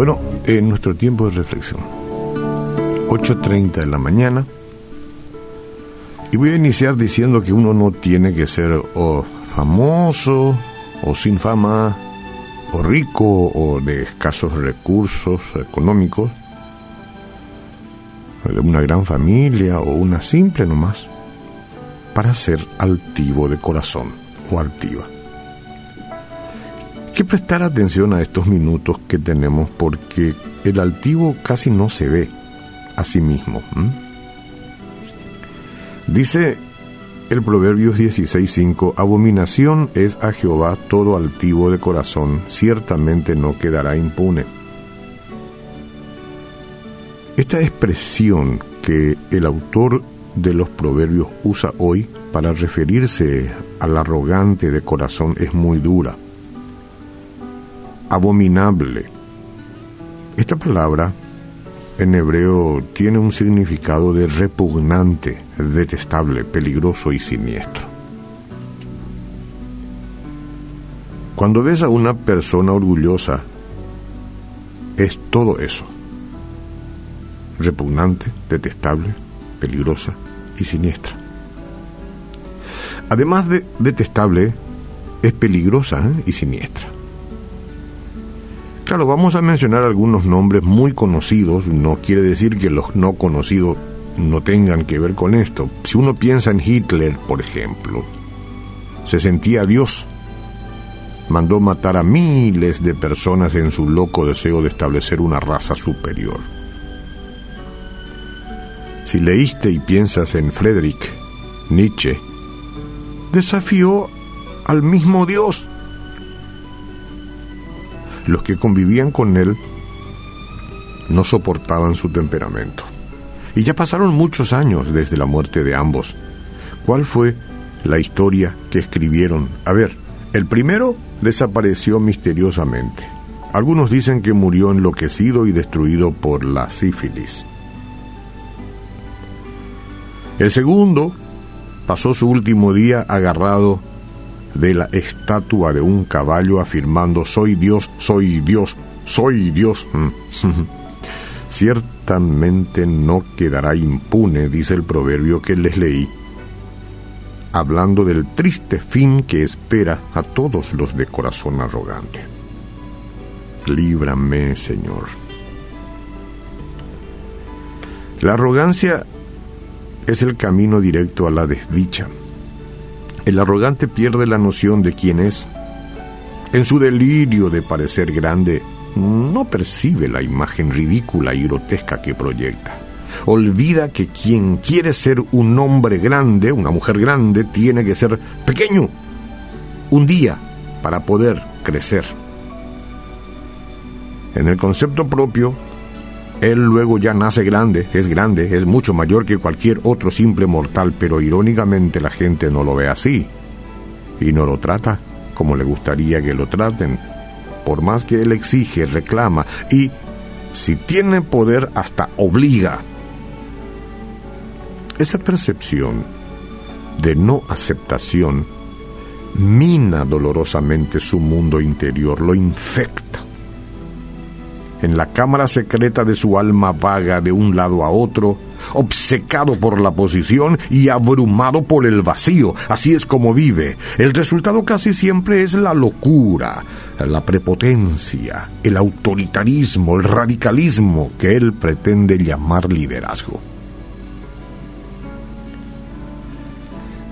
Bueno, en nuestro tiempo de reflexión, 8.30 de la mañana, y voy a iniciar diciendo que uno no tiene que ser famoso o sin fama, o rico o de escasos recursos económicos, de una gran familia o una simple nomás, para ser altivo de corazón o altiva. Que prestar atención a estos minutos que tenemos porque el altivo casi no se ve a sí mismo. Dice el Proverbios 16:5, abominación es a Jehová todo altivo de corazón, ciertamente no quedará impune. Esta expresión que el autor de los Proverbios usa hoy para referirse al arrogante de corazón es muy dura. Abominable. Esta palabra en hebreo tiene un significado de repugnante, detestable, peligroso y siniestro. Cuando ves a una persona orgullosa, es todo eso. Repugnante, detestable, peligrosa y siniestra. Además de detestable, es peligrosa ¿eh? y siniestra. Claro, vamos a mencionar algunos nombres muy conocidos, no quiere decir que los no conocidos no tengan que ver con esto. Si uno piensa en Hitler, por ejemplo, se sentía Dios. Mandó matar a miles de personas en su loco deseo de establecer una raza superior. Si leíste y piensas en Friedrich Nietzsche, desafió al mismo Dios los que convivían con él no soportaban su temperamento. Y ya pasaron muchos años desde la muerte de ambos. ¿Cuál fue la historia que escribieron? A ver, el primero desapareció misteriosamente. Algunos dicen que murió enloquecido y destruido por la sífilis. El segundo pasó su último día agarrado de la estatua de un caballo afirmando soy Dios, soy Dios, soy Dios. Ciertamente no quedará impune, dice el proverbio que les leí, hablando del triste fin que espera a todos los de corazón arrogante. Líbrame, Señor. La arrogancia es el camino directo a la desdicha el arrogante pierde la noción de quién es. En su delirio de parecer grande, no percibe la imagen ridícula y grotesca que proyecta. Olvida que quien quiere ser un hombre grande, una mujer grande, tiene que ser pequeño. Un día para poder crecer. En el concepto propio, él luego ya nace grande, es grande, es mucho mayor que cualquier otro simple mortal, pero irónicamente la gente no lo ve así y no lo trata como le gustaría que lo traten, por más que él exige, reclama y si tiene poder hasta obliga. Esa percepción de no aceptación mina dolorosamente su mundo interior, lo infecta en la cámara secreta de su alma vaga de un lado a otro, obcecado por la posición y abrumado por el vacío. Así es como vive. El resultado casi siempre es la locura, la prepotencia, el autoritarismo, el radicalismo que él pretende llamar liderazgo.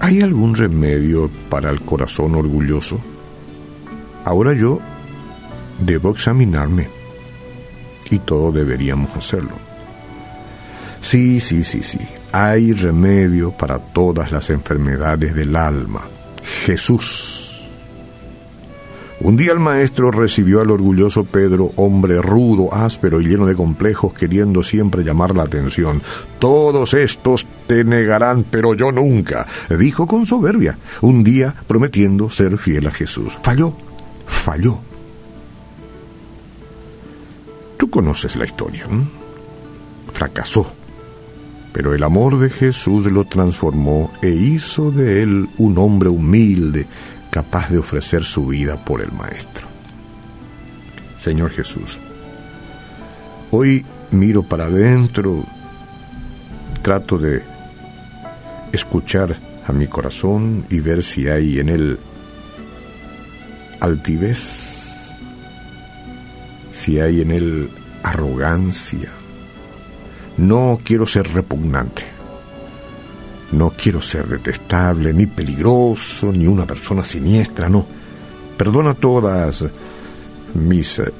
¿Hay algún remedio para el corazón orgulloso? Ahora yo debo examinarme y todos deberíamos hacerlo. Sí, sí, sí, sí, hay remedio para todas las enfermedades del alma. Jesús. Un día el maestro recibió al orgulloso Pedro, hombre rudo, áspero y lleno de complejos, queriendo siempre llamar la atención. Todos estos te negarán, pero yo nunca, dijo con soberbia, un día prometiendo ser fiel a Jesús. Falló, falló. Conoces la historia. Fracasó. Pero el amor de Jesús lo transformó e hizo de él un hombre humilde, capaz de ofrecer su vida por el Maestro. Señor Jesús, Hoy miro para adentro, trato de escuchar a mi corazón y ver si hay en él altivez, si hay en él arrogancia. No quiero ser repugnante. No quiero ser detestable, ni peligroso, ni una persona siniestra, no. Perdona todas mis eh,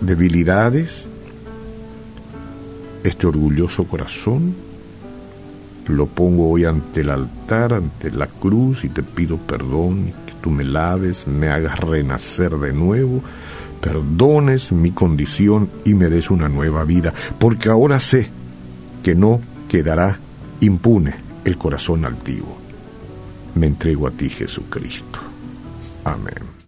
debilidades, este orgulloso corazón, lo pongo hoy ante el altar, ante la cruz y te pido perdón, que tú me laves, me hagas renacer de nuevo, perdones mi condición y me des una nueva vida, porque ahora sé que no quedará impune el corazón altivo. Me entrego a ti, Jesucristo. Amén.